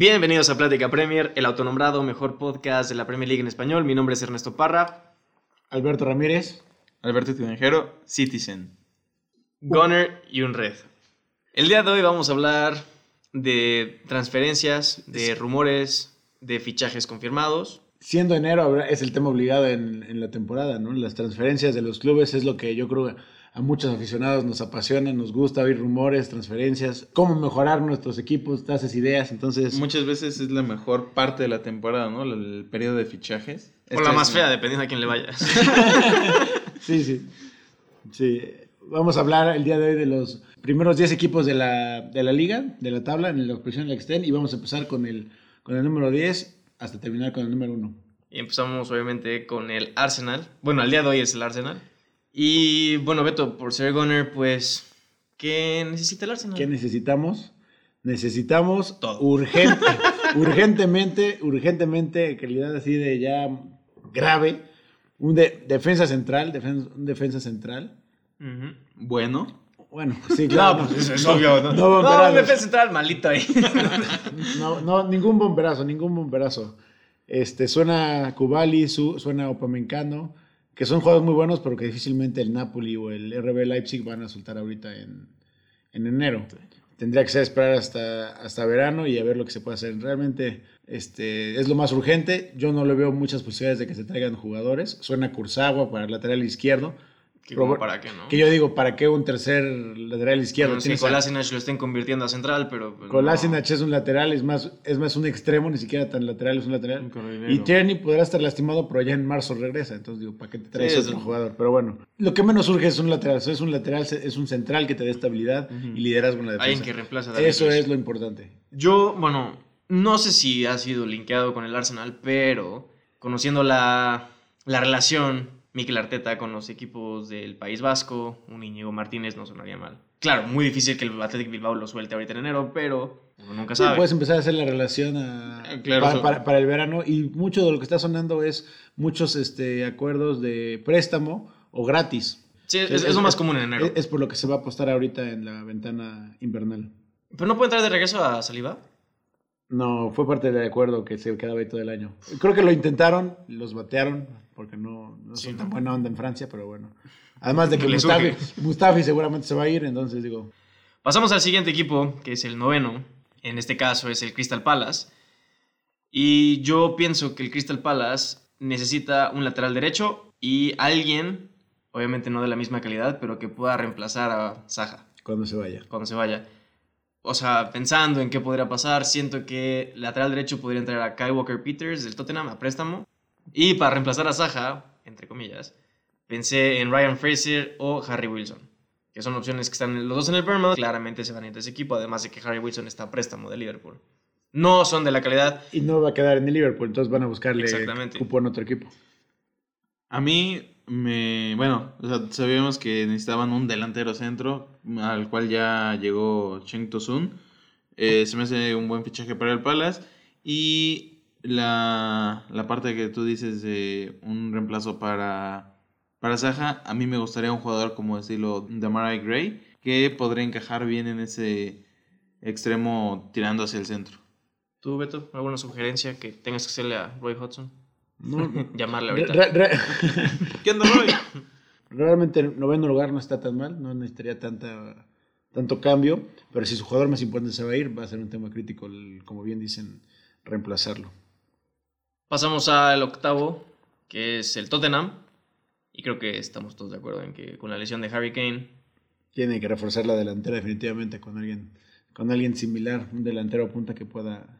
Bienvenidos a Plática Premier, el autonombrado mejor podcast de la Premier League en español. Mi nombre es Ernesto Parra. Alberto Ramírez. Alberto Tinajero, Citizen. Gunner y un red. El día de hoy vamos a hablar de transferencias, de rumores, de fichajes confirmados. Siendo enero es el tema obligado en, en la temporada, ¿no? Las transferencias de los clubes es lo que yo creo a muchos aficionados nos apasiona, nos gusta oír rumores, transferencias, cómo mejorar nuestros equipos, tasas, ideas, entonces... Muchas veces es la mejor parte de la temporada, ¿no? El, periodo de fichajes. O la más fea, dependiendo a quién le vayas. sí, sí. Sí. Vamos a hablar el día de hoy de los primeros 10 equipos de la, de la liga, de la tabla, en la posición de la extend, y vamos a empezar con el, con el número 10 hasta terminar con el número 1. Y empezamos obviamente con el Arsenal. Bueno, el día de hoy es el Arsenal. Y bueno, Beto, por ser Gunner, pues, ¿qué necesita el Arsenal? ¿Qué necesitamos? Necesitamos Todo. urgente, urgentemente, urgentemente, calidad así de ya grave, un de- defensa central, defen- un defensa central. Bueno. Bueno, sí, claro. No, pues eso es obvio. No, No, no, bomberazo. un defensa central malito ahí. No, no, ningún bomberazo, ningún bomberazo. Este, suena Kubali, su- suena Opamencano, que son juegos muy buenos, pero que difícilmente el Napoli o el RB Leipzig van a soltar ahorita en, en enero. Tendría que ser esperar hasta, hasta verano y a ver lo que se puede hacer. Realmente este, es lo más urgente. Yo no le veo muchas posibilidades de que se traigan jugadores. Suena Kurzawa para el lateral izquierdo. Que como para qué, ¿no? Que yo digo, ¿para qué un tercer lateral izquierdo? Bueno, Tienes Kolasinac lo estén convirtiendo a central, pero... pues, Kolasinac es un lateral, es más, es más un extremo, ni siquiera tan lateral, es un lateral. Y Tierney podrá estar lastimado, pero ya en marzo regresa. Entonces digo, ¿para qué te traes Sí, otro jugador? Pero bueno, lo que menos surge es un lateral. Es un lateral, es un central que te dé estabilidad y liderazgo en la Alguien defensa. que reemplaza a Eso es lo importante. Yo, bueno, no sé si ha sido linkeado con el Arsenal, pero conociendo la, la relación Mikel Arteta con los equipos del País Vasco, un Íñigo Martínez no sonaría mal. Claro, muy difícil que el Athletic Bilbao lo suelte ahorita en enero, pero uno nunca Sí, sabe. puedes empezar a hacer la relación a- Eh, claro, para, eso- para- para el verano y mucho de lo que está sonando es muchos este, acuerdos de préstamo o gratis. sí, es, es lo más común en enero. Es, es por lo que se va a apostar ahorita en la ventana invernal. ¿Pero no puede entrar de regreso a Saliba? No, fue parte del acuerdo que se quedaba ahí todo el año. Creo que lo intentaron, los batearon, porque no, no Sí, son ¿no? tan buena onda en Francia, pero bueno. Además de que Mustafi. Mustafi seguramente se va a ir, entonces digo, Pasamos al siguiente equipo, que es el noveno. En este caso es el Crystal Palace. Y yo pienso que el Crystal Palace necesita un lateral derecho y alguien, obviamente no de la misma calidad, pero que pueda reemplazar a Saja cuando se vaya. cuando se vaya. O sea, pensando en qué podría pasar, siento que lateral derecho podría entrar a Kai Walker Peters del Tottenham a préstamo. Y para reemplazar a Saja, entre comillas, pensé en Ryan Fraser o Harry Wilson, que son opciones que están los dos en el Bournemouth. Claramente se van a ir de ese equipo, además de que Harry Wilson está a préstamo de Liverpool. No son de la calidad. Y no va a quedar en el Liverpool, entonces van a buscarle Exactamente. cupo en otro equipo. A mí me. Bueno, o sea, sabíamos que necesitaban un delantero centro, al cual ya llegó Cheng Tosun. Eh, se me hace un buen fichaje para el Palace. Y la, la parte que tú dices de un reemplazo para, para Saja, a mí me gustaría un jugador como estilo Demarai Gray, que podría encajar bien en ese extremo tirando hacia el centro. ¿Tú, Beto, alguna sugerencia que tengas que hacerle a Roy Hudson? No, Llamarle ahorita. re- ¿Qué onda, Roy? realmente el noveno lugar no está tan mal, no necesitaría tanta, tanto cambio, pero si su jugador más importante se va a ir, va a ser un tema crítico, el- como bien dicen, reemplazarlo. Pasamos al octavo, que es el Tottenham. Y creo que estamos todos de acuerdo en que con la lesión de Harry Kane, Tiene que reforzar la delantera definitivamente con alguien, con alguien similar, un delantero a punta que pueda.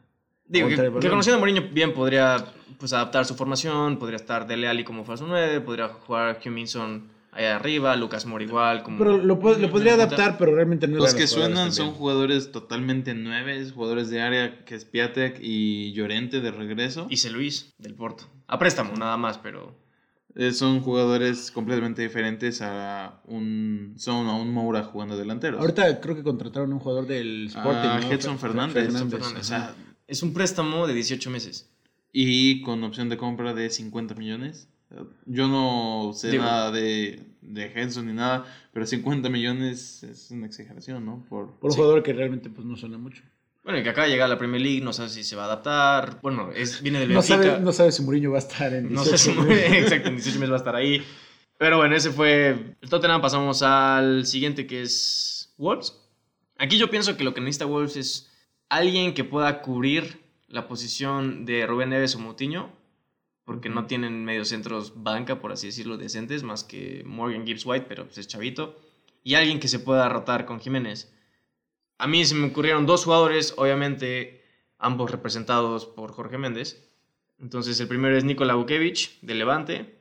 Digo, que, que conociendo a Mourinho bien podría pues, adaptar su formación, podría estar Dele Alli como falso 9, podría jugar Hugh Minson allá arriba, Lucas Moore igual. Como, Pero lo, po- lo podría adaptar, pero realmente no es Los de que suenan son jugadores totalmente nueves, jugadores de área, que es Piatek y Llorente de regreso. Y C. Luis del Porto. A préstamo nada más, pero... Eh, son jugadores completamente diferentes a un son a un Moura jugando delanteros. Ahorita creo que contrataron a un jugador del Sporting. a ¿no? Edson Fer- Fernández. Fernández, Fernández, O sea, Es un préstamo de 18 meses. y con opción de compra de 50 millones. Yo no sé Digo- nada de, de Henson ni nada, pero 50 millones es una exageración, ¿no? Por, Por un Sí. jugador que realmente pues, no suena mucho. Bueno, y que acaba de llegar a la Premier League, no sabe si se va a adaptar. Bueno, es, viene del No Benfica. sabe, no sabe si Mourinho va a estar en No sé si 18. exacto, en 18 meses va a estar ahí. Pero bueno, ese fue el Tottenham. Pasamos al siguiente que es Wolves. Aquí yo pienso que lo que necesita Wolves es alguien que pueda cubrir la posición de Rubén Neves o Moutinho, porque no tienen mediocentros banca, por así decirlo, decentes, más que Morgan Gibbs White, pero pues es chavito. Y alguien que se pueda rotar con Jiménez. A mí se me ocurrieron dos jugadores, obviamente ambos representados por Jorge Méndez. Entonces el primero es Nikola Vukevic, de Levante,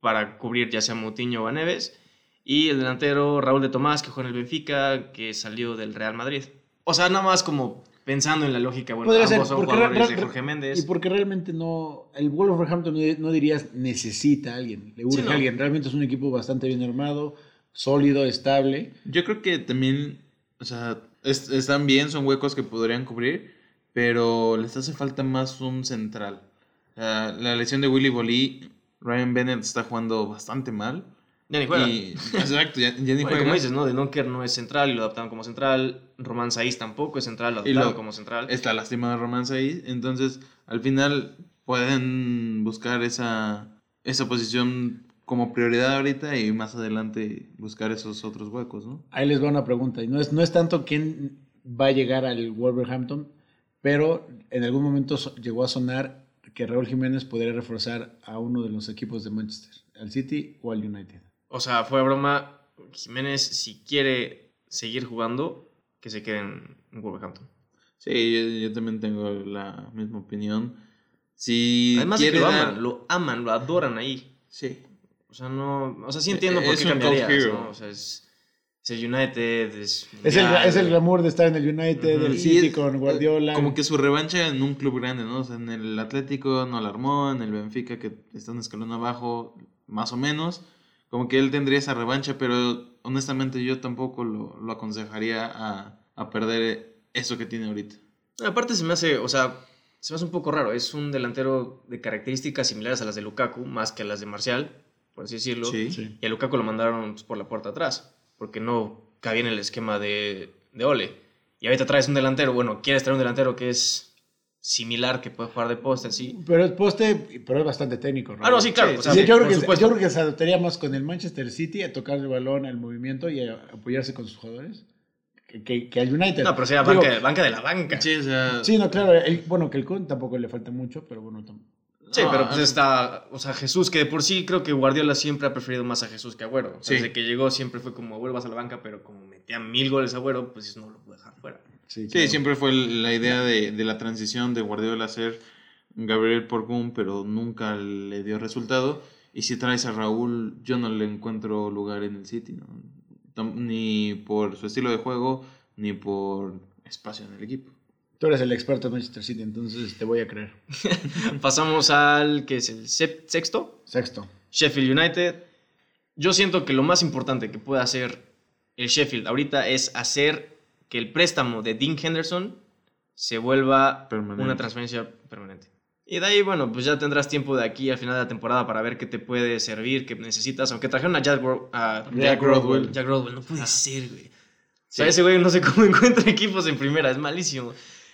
para cubrir ya sea Moutinho o a Neves. Y el delantero Raúl de Tomás, que juega en el Benfica, que salió del Real Madrid. O sea, nada más como pensando en la lógica, bueno, ambos ser, son jugadores re- de Jorge Méndez. Y porque realmente no. El Wolverhampton no, no dirías necesita a alguien, le urge Sí, no. a alguien. Realmente es un equipo bastante bien armado, sólido, estable. Yo creo que también, o sea, es- están bien, son huecos que podrían cubrir, pero les hace falta más un central. La lesión de Willy Bolí, Ryan Bennett está jugando bastante mal. Ya ni juega. Y, exacto, ya, ya ni Bueno, juega. como dices, ¿no? De Donker no es central y lo adaptaron como central. Román Saiz tampoco es central, lo Y adaptaron lo- como central. Está lastimado Romance ahí, entonces al final pueden buscar esa, esa posición como prioridad ahorita y más adelante buscar esos otros huecos, ¿no? Ahí les va una pregunta. Y no es, no es tanto quién va a llegar al Wolverhampton, pero en algún momento so- llegó a sonar que Raúl Jiménez podría reforzar a uno de los equipos de Manchester, al City o al United. O sea, fue broma. Jiménez, si quiere seguir jugando, que se quede en en Wolverhampton. Sí, yo, yo también tengo la misma opinión. Si Además de que quiere lo dar- aman, lo aman, lo adoran ahí. Sí. O sea, no. O sea, sí entiendo por Es qué un cult cambiarías, hero. ¿no? O sea, es, es el United, es. Es el, es el glamour de estar en el United, Ujú. el City es- con Guardiola. Como que su revancha en un club grande, ¿no? O sea, en el Atlético no la armó, en el Benfica que está un escalón abajo, más o menos. Como que él tendría esa revancha, pero honestamente yo tampoco lo, lo aconsejaría a, a perder eso que tiene ahorita. Aparte, se me hace. O sea, se me hace un poco raro. Es un delantero de características similares a las de Lukaku, más que a las de Marcial, por así decirlo. Sí. Sí. Y a Lukaku lo mandaron pues, por la puerta atrás, porque no cabía en el esquema de, de Ole. Y ahorita traes un delantero, bueno, quieres traer un delantero que es similar, que puede jugar de poste, así. Pero es poste, pero es bastante técnico. Ah, no, sí, claro. Sí, sea, Sí, yo, creo que, yo creo que se adaptaría más con el Manchester City a tocar el balón, al movimiento y a apoyarse con sus jugadores que, que- que al United. No, pero sería Digo, banca, banca de la banca. Sí, Sí, o sea. Sí, no, claro. el- bueno, que el Kun tampoco le falta mucho, pero bueno. tam- pero Ah, pues está, o sea, Jesús, que de por sí creo que Guardiola siempre ha preferido más a Jesús que a Agüero. O sea, Sí. Desde que llegó siempre fue como, Agüero vas a la banca, pero como metía mil goles a Agüero, pues no lo puedo dejar fuera. Sí, siempre fue la idea de, de la transición de Guardiola a ser Gabriel Porgún, pero nunca le dio resultado. Y si traes a Raúl, yo no le encuentro lugar en el City, ¿no? Ni por su estilo de juego, ni por espacio en el equipo. Tú eres el experto de Manchester City, entonces te voy a creer. Pasamos al que es el sexto, Sexto. Sheffield United. Yo siento que lo más importante que puede hacer el Sheffield ahorita es hacer que el préstamo de Dean Henderson se vuelva Permanente. una transferencia permanente. Y de ahí, bueno, pues ya tendrás tiempo de aquí al final de la temporada para ver qué te puede servir, qué necesitas. Aunque trajeron a Jack, Ro- a Jack Rodwell. Jack Rodwell, no puede ser, güey. O sea, ese güey no sé cómo encuentra equipos en primera, es malísimo.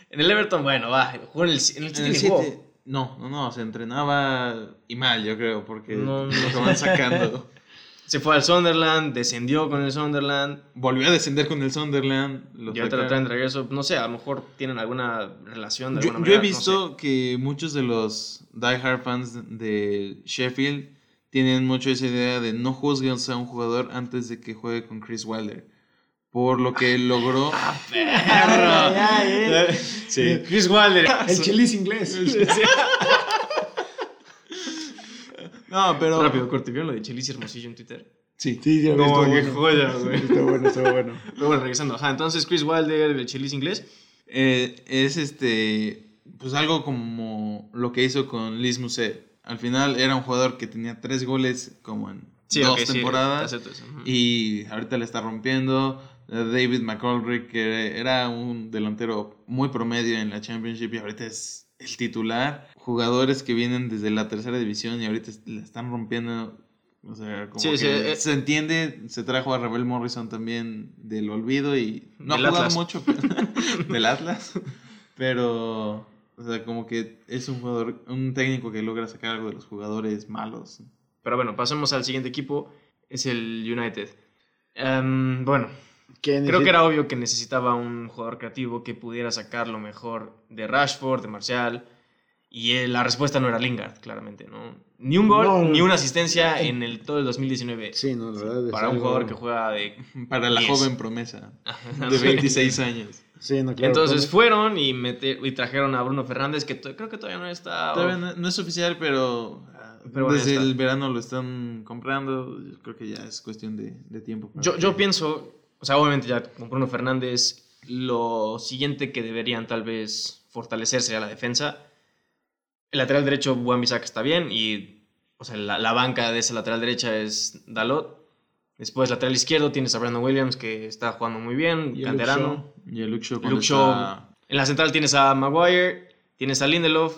En el Everton, bueno, va, jugó en el, en el. En el. City, no, no, no, se entrenaba y mal, yo creo, porque No, no. lo van sacando. Se fue al Sunderland, descendió con el Sunderland. Volvió a descender con el Sunderland. lo Y sacaron. traen de regreso. No sé, a lo mejor tienen alguna relación de Yo, alguna yo he no visto que muchos de los diehard fans de Sheffield tienen mucho esa idea de no juzgues a un jugador antes de que juegue con Chris Wilder. Por lo que logró. sé. Sí. Chris Wilder. El chelis inglés. No, pero. Rápido, corte. ¿Vieron lo de Chelis Hermosillo en Twitter? Sí. Sí, ya No, estuvo qué bueno. joya, güey. Estuvo bueno, estuvo bueno. Pero bueno, regresando. Ajá, entonces Chris Wilder, el Chelis inglés. Eh, es este. Pues algo como lo que hizo con Liz Muset. Al final era un jugador que tenía tres goles como en Sí, dos sí, temporadas. eso. Ujú. Y ahorita le está rompiendo. David McCullough, que era un delantero muy promedio en la Championship y ahorita es el titular. Jugadores que vienen desde la tercera división y ahorita le están rompiendo. O sea, como Sí, que sí, eh. se entiende. Se trajo a Rebel Morrison también del olvido y no ha jugado Atlas. mucho pero- del Atlas. Pero, o sea, como que es un jugador, un técnico que logra sacar algo de los jugadores malos. Pero bueno, pasemos al siguiente equipo. Es el United. Em, bueno, ¿Quién creo que era obvio que necesitaba un jugador creativo que pudiera sacar lo mejor de Rashford, de Martial. Y eh, la respuesta no era Lingard, claramente, ¿no? Ni un gol, No, ni una asistencia en el, todo el 2019. Sí, no, la verdad. es para un jugador que juega de... Para la joven promesa de 26 años. Sí, no, claro. Entonces come- fueron y, mete- y trajeron a Bruno Fernández, que creo que todavía no está... Todavía no, no es oficial, pero, Pero bueno, desde el verano lo están comprando. Yo creo que ya es cuestión de, de tiempo. Yo, que- yo pienso, o sea, obviamente ya con Bruno Fernández, lo siguiente que deberían tal vez fortalecer sería la defensa. El lateral derecho, Juan Bisac está bien y, o sea, la, la banca de esa lateral derecha es Dalot. Después, lateral izquierdo, tienes a Brandon Williams, que está jugando muy bien, Y el canterano. Y el Luke cuando Luke está- En la central tienes a Maguire, tienes a Lindelof,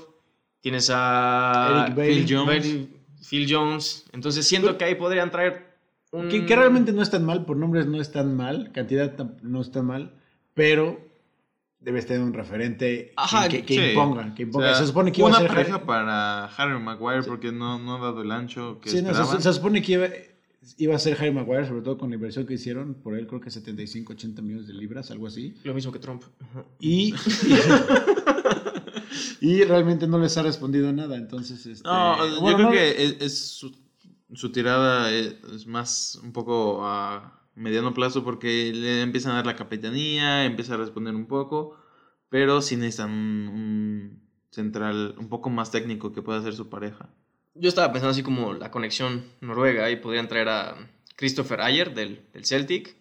tienes a Eric Bailey. Phil Jones. Phil Jones. Entonces siento que ahí podrían traer un... Que, que realmente no es tan mal, por nombres no es tan mal, cantidad no está mal, pero debes tener un referente Ajá, que, que Sí. imponga. Que O imponga. sea, se supone que iba una a ser. pareja para Harry Maguire porque no, no ha dado el ancho que Sí, no, se, se supone que iba, iba a ser Harry Maguire, sobre todo con la inversión que hicieron por él, creo que 75, 80 millones de libras, algo así. Lo mismo que Trump. Ajá. Y, y, realmente no les ha respondido nada, entonces... Este, No, bueno, yo creo no- que es, es su, su tirada es, más un poco a mediano plazo porque le empiezan a dar la capitanía, empieza a responder un poco, pero sí necesitan un, un central un poco más técnico que pueda ser su pareja. Yo estaba pensando así como la conexión noruega y podrían traer a Christopher Ayer del, del Celtic.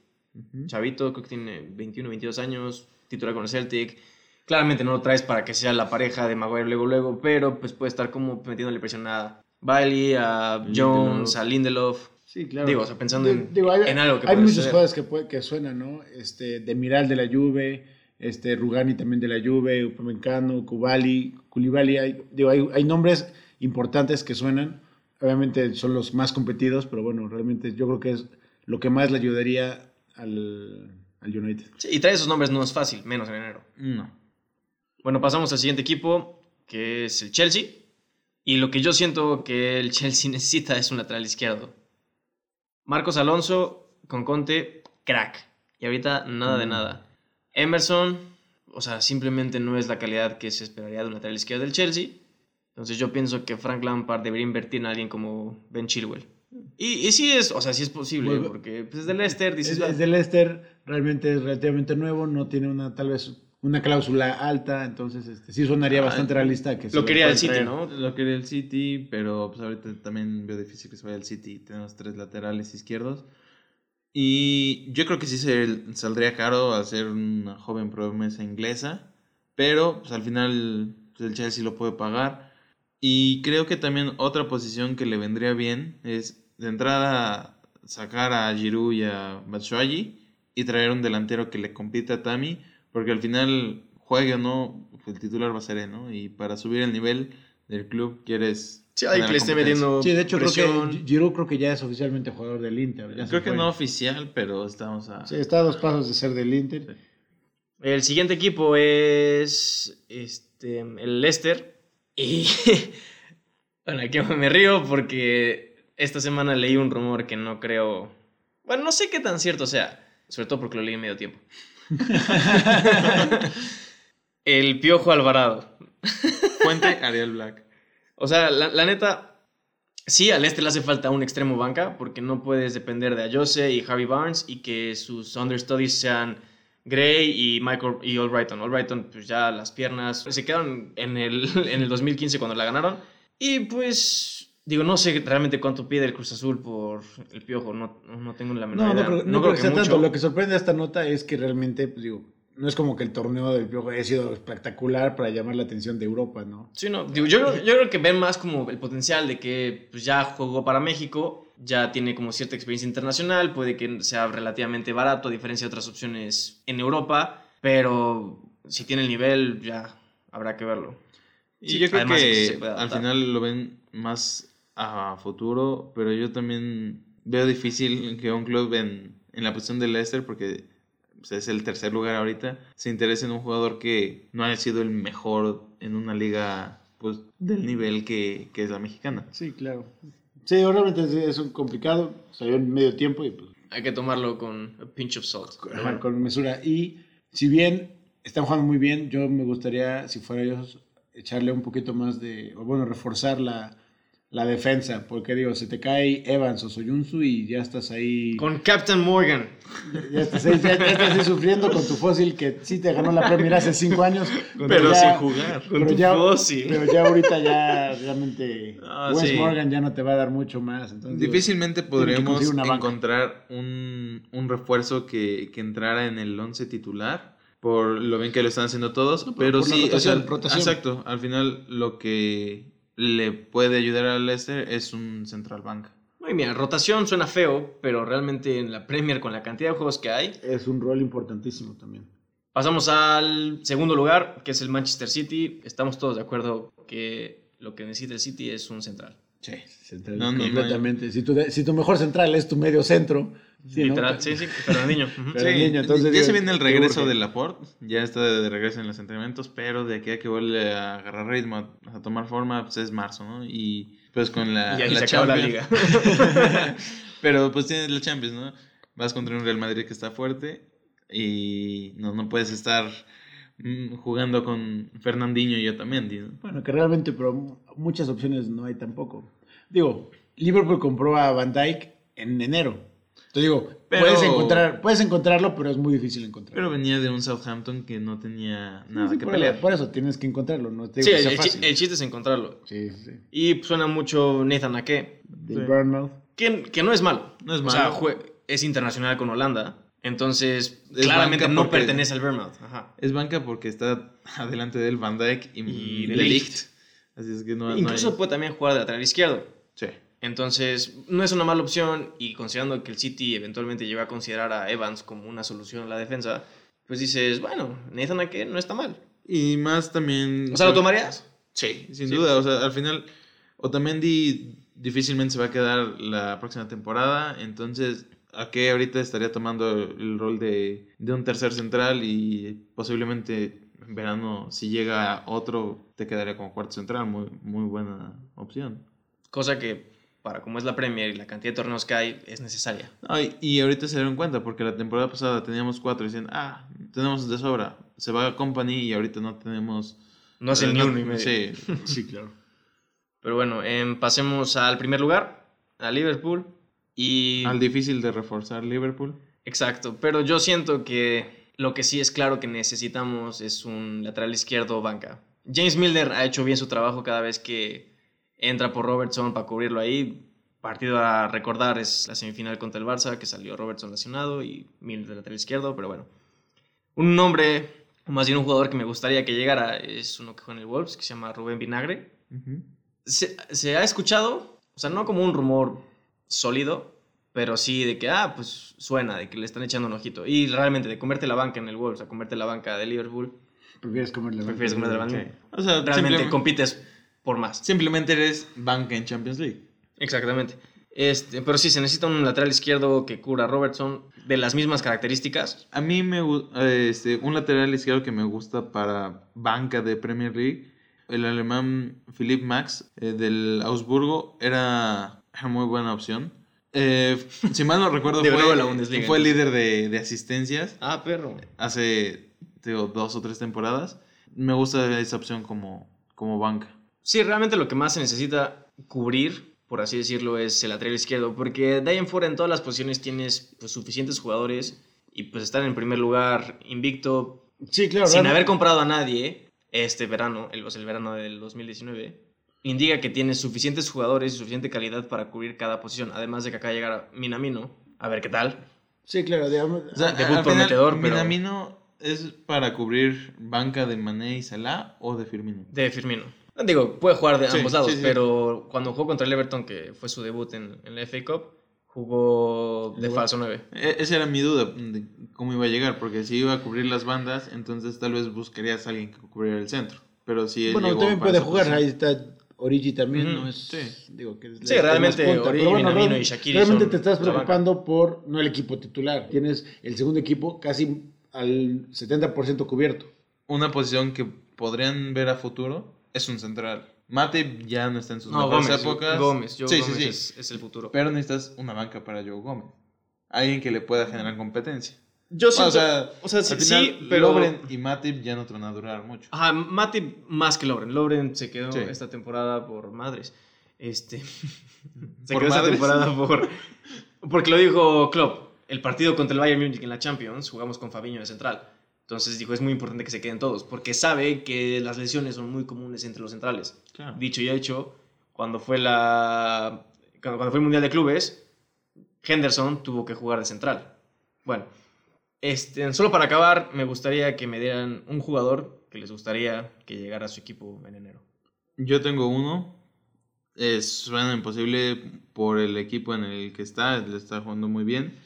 Chavito, creo que tiene 21, 22 años, titular con el Celtic. Claramente no lo traes para que sea la pareja de Maguire luego, luego, pero pues puede estar como metiéndole presión a Bailey, a Jones, Lindelof. a Lindelof. Sí, claro. Digo, o sea, pensando en- Digo, hay, en algo que Hay muchos suceder. jugadores que, puede- que suenan, ¿no? Este, Demiral de la Juve, este, Rugani también de la Juve, Upamecano, Kubali, Koulibaly. Hay, digo, hay, hay nombres importantes que suenan. Obviamente son los más competidos, pero bueno, realmente yo creo que es lo que más le ayudaría al, al United. Sí, y traer esos nombres no es fácil, menos en enero. No. Bueno, pasamos al siguiente equipo, que es el Chelsea. Y lo que yo siento que el Chelsea necesita es un lateral izquierdo. Marcos Alonso con Conte, crack. Y ahorita nada de Mm. nada. Emerson, o sea, simplemente no es la calidad que se esperaría de un lateral izquierdo del Chelsea. Entonces yo pienso que Frank Lampard debería invertir en alguien como Ben Chilwell. Y, y sí es, o sea, sí es posible, porque pues, es de Leicester, dices, Es, es de Leicester, realmente es relativamente nuevo, no tiene una tal vez una cláusula alta, entonces este, sí sonaría Ah, bastante realista que se lo quería el City, traer. ¿no? Lo quería el City, pero pues ahorita también veo difícil que se vaya el City. Tenemos tres laterales izquierdos. Y yo creo que sí se saldría caro hacer una joven promesa inglesa. Pero pues, al final pues, el Chelsea lo puede pagar. Y creo que también otra posición que le vendría bien es de entrada sacar a Giroud y a Batshuayi y traer un delantero que le compita a Tami. Porque al final, juegue o no, el titular va a ser él, ¿no? Y para subir el nivel del club quieres... Sí, ahí que le esté metiendo Sí, de hecho presión. creo que Giroud creo que ya es oficialmente jugador del Inter. ya Creo que no oficial, pero estamos a... Sí, está a dos pasos de ser del Inter. El siguiente equipo es este, el Leicester. Y bueno, aquí me río porque esta semana leí un rumor que no creo. Bueno, no sé qué tan cierto sea, sobre todo porque lo leí en medio tiempo. el Piojo Alvarado. Fuente Ariel Black. O sea, la, la neta, sí, al este le hace falta un extremo banca, porque no puedes depender de Ayose y Harvey Barnes y que sus understudies sean Gray y Michael y Albrighton. Albrighton, pues ya las piernas se quedaron en el, en el 2015 cuando la ganaron. Y pues, digo, no sé realmente cuánto pide el Cruz Azul por el piojo, no, no tengo la menor No, no idea. creo, no creo que sea tanto. Lo que sorprende a esta nota es que realmente, pues, digo, no es como que el torneo del Piojo haya sido espectacular para llamar la atención de Europa, ¿no? Sí, no, digo, yo, creo- yo creo que ven más como el potencial de que pues, ya jugó para México, ya tiene como cierta experiencia internacional, puede que sea relativamente barato a diferencia de otras opciones en Europa, pero si tiene el nivel ya habrá que verlo. Y Sí, yo creo que se que puede al final lo ven más a futuro, pero yo también veo difícil que un club en, en la posición de Leicester, porque pues, es el tercer lugar ahorita, se interese en un jugador que no haya sido el mejor en una liga pues del nivel que, que es la mexicana. Sí, claro. Sí, realmente es, es un complicado. Salió en medio tiempo y pues Hay que tomarlo con a pinch of salt. Bueno. con mesura. Y si bien están jugando muy bien, yo me gustaría, si fuera ellos, echarle un poquito más de, o bueno, reforzar la, la defensa, porque digo, se te cae Evans o Soyuncu y ya estás ahí, Con Captain Morgan. ya estás ahí, ya- ya estás ahí sufriendo con tu fósil que sí te ganó la Premier hace cinco años, Pero ya- sin jugar. Con pero tu ya, fósil. pero ya ahorita ya realmente Ah, Wes sí. Morgan ya no te va a dar mucho más. Entonces, digo, Difícilmente que podríamos encontrar un, un refuerzo que, que entrara en el 11 titular por lo bien que lo están haciendo todos, pero sí, o sea, rotación. exacto, al final lo que le puede ayudar al Leicester es un central banca. Muy bien, rotación suena feo, pero realmente en la Premier, con la cantidad de juegos que hay, es un rol importantísimo también. pasamos al segundo lugar, que es el Manchester City. Estamos todos de acuerdo que lo que necesita el City es un central. Sí. Central, No, no, no completamente. Si, tu, si tu mejor central es tu medio centro, sí, ¿no? Literal, sí. Pero niño, entonces ya digo, se viene el ¿qué regreso de Laporte, ya está de regreso en los entrenamientos, pero de aquí a que vuelve a agarrar ritmo, a, a tomar forma, pues es marzo, ¿no? Y pues con la, y ahí la se acaba la liga. pero pues tienes la Champions, ¿no? Vas contra un Real Madrid que está fuerte y no, no puedes estar mm, jugando con Fernandinho y Otamendi, ¿no? Bueno, que realmente, pero muchas opciones no hay tampoco. Digo, Liverpool compró a Van Dyke en enero. Entonces digo, Pero- puedes, encontrar, puedes encontrarlo, pero es muy difícil encontrarlo. Pero venía de un Southampton que no tenía nada sí, que por, pelear. eso, por eso tienes que encontrarlo, no te Sí, que el, sea el chi- fácil. el chiste es encontrarlo. Sí, sí, sí. Y suena mucho Nathan Ake, De Sí. Bournemouth. que, que no es malo. No es O sea, malo. jue- es internacional con Holanda. Entonces, Es claramente no porque- pertenece al Bournemouth. Ajá. Es banca porque está adelante del Van Dijk y, Y de de Ligt. Ligt. Así es que no, no Incluso hay- puede también jugar de lateral izquierdo. Sí. Entonces, no es una mala opción y considerando que el City eventualmente llegó a considerar a Evans como una solución a la defensa, pues dices, bueno, Nathan Ake no está mal. Y más también... O sea, ¿lo tomarías? Sí, sin Sí. duda. O sea, al final, Otamendi difícilmente se va a quedar la próxima temporada. Entonces, ¿a qué ahorita estaría tomando el rol de, de un tercer central? Y posiblemente en verano, si llega otro, te quedaría como cuarto central. Muy, muy buena opción. Cosa que, para como es la Premier y la cantidad de torneos que hay, es necesaria. No, y, y ahorita se dieron cuenta, porque la temporada pasada teníamos cuatro y decían, ah, tenemos de sobra. Se va a Company y ahorita no tenemos. No hace eh, ni uno y medio. Sí, Sí, claro. Pero bueno, em, pasemos al primer lugar, a Liverpool. Y... al difícil de reforzar Liverpool. Exacto, pero yo siento que lo que sí es claro que necesitamos es un lateral izquierdo banca. James Milner ha hecho bien su trabajo cada vez que entra por Robertson para cubrirlo ahí. Partido a recordar es la semifinal contra el Barça, que salió Robertson lesionado y Milner de lateral izquierdo, pero bueno. Un nombre, o más bien un jugador que me gustaría que llegara, es uno que juega en el Wolves, que se llama Rubén Vinagre. Se, se ha escuchado, o sea, no como un rumor sólido, pero sí de que, ah, pues suena, de que le están echando un ojito. Y realmente de comerte la banca en el Wolves a comerte la banca de Liverpool, Prefieres comer la banca. Sí. O sea, Realmente compites por más. simplemente eres banca en Champions League. Exactamente. Este, pero sí, se necesita un lateral izquierdo que cura a Robertson de las mismas características. A mí me este, un lateral izquierdo que me gusta para banca de Premier League, el alemán Philipp Max eh, del Augsburgo era, muy buena opción. Eh, si mal no recuerdo, fue, la Bundesliga, fue líder de, de asistencias Ah, perro. hace digo, dos o tres temporadas. Me gusta esa opción como, como banca. Sí, realmente lo que más se necesita cubrir, por así decirlo, es el lateral izquierdo, porque de ahí en fuera en todas las posiciones tienes pues, suficientes jugadores y pues estar en primer lugar invicto, Sí, claro. sin realmente- haber comprado a nadie este verano, el, o sea, el verano del 2019, indica que tienes suficientes jugadores y suficiente calidad para cubrir cada posición, además de que acá llegara Minamino, a ver qué tal. Sí, claro. digamos- O sea, Debut final, prometedor, pero- Minamino es para cubrir banca de Mané y Salah o de Firmino. De Firmino. Digo, puede jugar de Sí, ambos lados, sí, sí. pero cuando jugó contra el Everton, que fue su debut en, en la FA Cup, jugó de falso 9. E- Esa era mi duda de cómo iba a llegar, porque si iba a cubrir las bandas, entonces tal vez buscarías a alguien que cubriera el centro. Pero si él Bueno, llegó también puede jugar. posición. Ahí está Origi también no es. sí. Digo, que es Sí, la- realmente punta. Origi, bueno, Minamino y Shaqiri Realmente son te estás preocupando por no el equipo titular. Tienes el segundo equipo casi al 70% cubierto. Una posición que podrían ver a futuro es un central. Matip ya no está en sus No, mejores Gómez. épocas. Gómez, Joe sí, Gómez sí, sí. Es, es el futuro. Pero necesitas una banca para Joe Gómez. Alguien que le pueda generar competencia. Yo Bueno, siento, o sea, o sea, sí, al final, sí, pero... Y Matip ya no te van a durar mucho. Ajá, Matip más que Lovren. Lovren se quedó Sí. esta temporada por madres. Este. se ¿Por quedó esta temporada por. Porque lo dijo Klopp. El partido contra el Bayern Múnich en la Champions jugamos con Fabiño de central. Entonces dijo, es muy importante que se queden todos. Porque sabe que las lesiones son muy comunes entre los centrales. Claro. Dicho y hecho, cuando fue la. Cuando fue el Mundial de Clubes, Henderson tuvo que jugar de central. Bueno, este, solo para acabar, me gustaría que me dieran un jugador que les gustaría que llegara a su equipo en enero. Yo tengo uno. Es, suena imposible por el equipo en el que está. Le está jugando muy bien.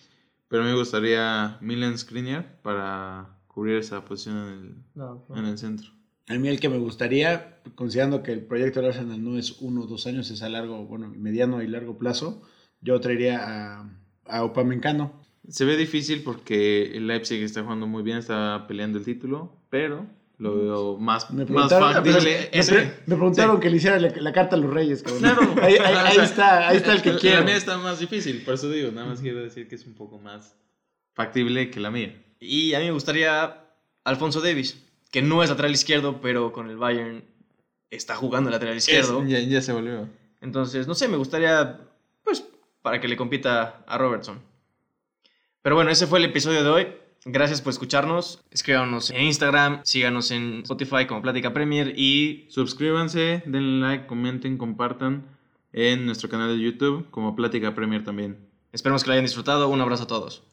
Pero me gustaría Milan Skriniar para cubrir esa posición en el, en el centro. A mí el que me gustaría, considerando que el proyecto del Arsenal no es uno o dos años, es a largo, bueno, mediano y largo plazo, yo traería a, a Upamecano. Se ve difícil porque el Leipzig está jugando muy bien, está peleando el título, pero lo veo más, Me más factible. me, preguntaron Sí. que le hiciera la, la carta a los reyes, cabrón. Claro. Ahí, ahí- ahí está, ahí está el que La- quiero. La mía está más difícil, por eso digo, nada más quiero decir que es un poco más factible que la mía. Y a mí me gustaría Alfonso Davis, que no es lateral izquierdo, pero con el Bayern está jugando lateral izquierdo. Es- ya, ya se volvió. Entonces, no sé, me gustaría, pues, para que le compita a Robertson. Pero bueno, ese fue el episodio de hoy. Gracias por escucharnos. Escríbanos en Instagram, síganos en Spotify como Plática Premier y Suscríbanse, denle like, comenten, compartan en nuestro canal de YouTube como Plática Premier también. esperemos que lo hayan disfrutado. Un abrazo a todos.